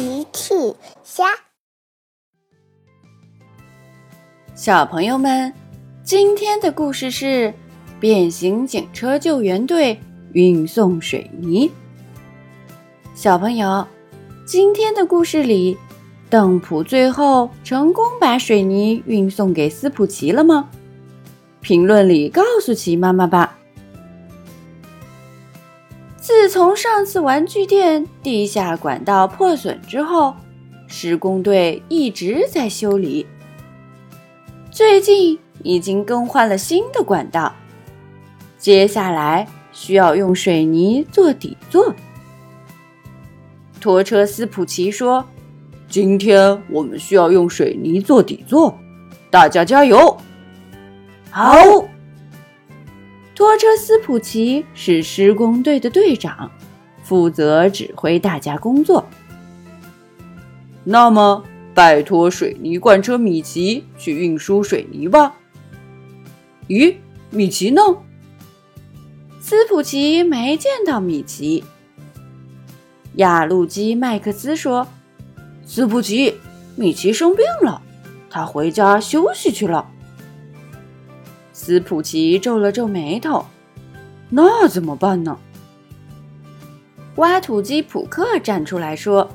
奇趣虾，小朋友们，今天的故事是变形警车救援队运送水泥。小朋友，今天的故事里，邓普最后成功把水泥运送给斯普奇了吗？评论里告诉奇妈妈吧。自从上次玩具店地下管道破损之后，施工队一直在修理。最近已经更换了新的管道，接下来需要用水泥做底座。拖车斯普奇说：“今天我们需要用水泥做底座，大家加油！”好。拖车斯普奇是施工队的队长，负责指挥大家工作。那么，拜托水泥罐车米奇去运输水泥吧。咦，米奇呢？斯普奇没见到米奇。亚路基麦克斯说：“斯普奇，米奇生病了，他回家休息去了。”斯普奇皱了皱眉头，那怎么办呢？挖土机普克站出来说：“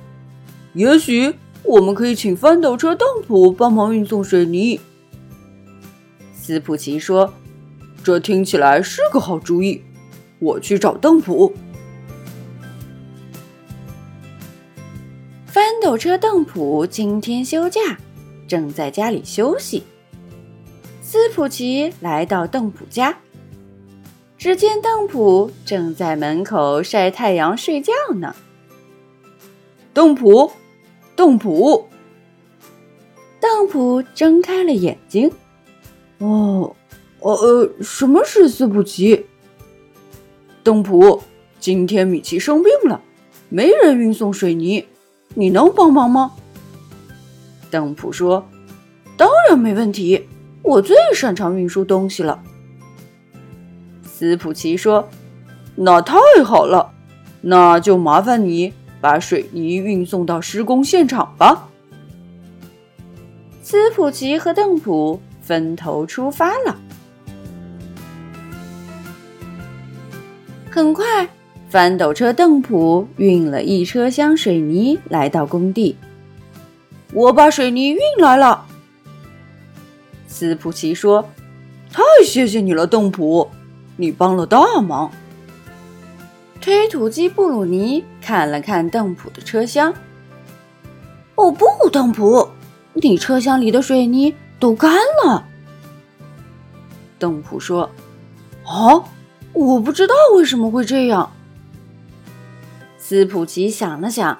也许我们可以请翻斗车邓普帮忙运送水泥。”斯普奇说：“这听起来是个好主意，我去找邓普。”翻斗车邓普今天休假，正在家里休息。斯普奇来到邓普家，只见邓普正在门口晒太阳睡觉呢。邓普，邓普，邓普睁开了眼睛。哦，呃呃，什么是斯普奇？邓普，今天米奇生病了，没人运送水泥，你能帮忙吗？邓普说：“当然没问题。”我最擅长运输东西了，斯普奇说：“那太好了，那就麻烦你把水泥运送到施工现场吧。”斯普奇和邓普分头出发了。很快，翻斗车邓普运了一车厢水泥来到工地。我把水泥运来了。斯普奇说：“太谢谢你了，邓普，你帮了大忙。”推土机布鲁尼看了看邓普的车厢。“哦不，邓普，你车厢里的水泥都干了。”邓普说：“啊，我不知道为什么会这样。”斯普奇想了想：“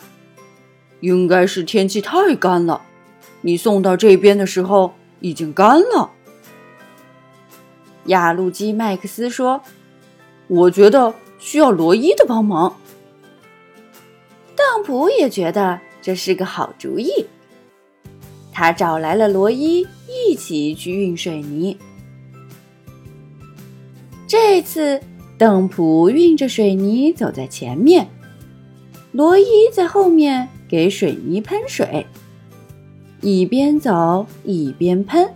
应该是天气太干了，你送到这边的时候。”已经干了。亚路基麦克斯说：“我觉得需要罗伊的帮忙。”邓普也觉得这是个好主意，他找来了罗伊一起去运水泥。这次，邓普运着水泥走在前面，罗伊在后面给水泥喷水。一边走一边喷。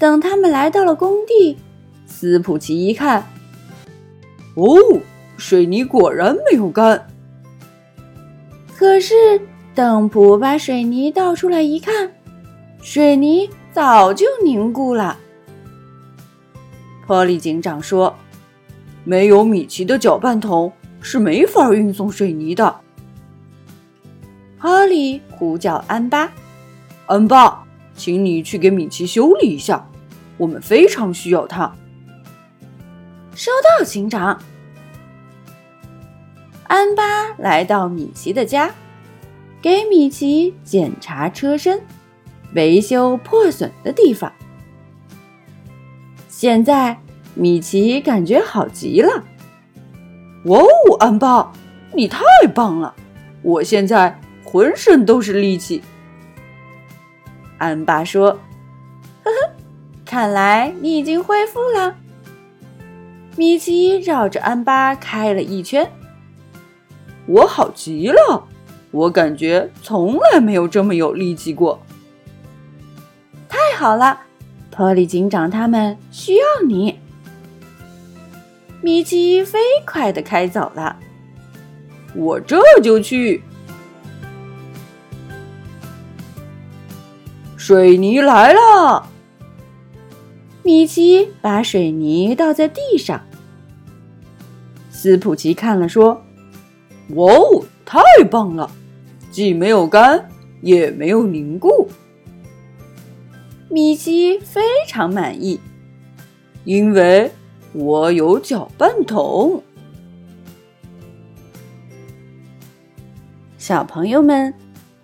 等他们来到了工地，斯普奇一看，哦，水泥果然没有干。可是邓普把水泥倒出来一看，水泥早就凝固了。波利警长说：“没有米奇的搅拌桶是没法运送水泥的。”哈利呼叫安巴：“安巴，请你去给米奇修理一下，我们非常需要他。”收到，警长。安巴来到米奇的家，给米奇检查车身，维修破损的地方。现在米奇感觉好极了。哇哦，安巴，你太棒了！我现在。浑身都是力气，安巴说：“呵呵，看来你已经恢复了。”米奇绕着安巴开了一圈，我好极了，我感觉从来没有这么有力气过。太好了，托里警长他们需要你。米奇飞快的开走了，我这就去。水泥来了，米奇把水泥倒在地上。斯普奇看了说：“哇哦，太棒了！既没有干，也没有凝固。”米奇非常满意，因为我有搅拌桶。小朋友们，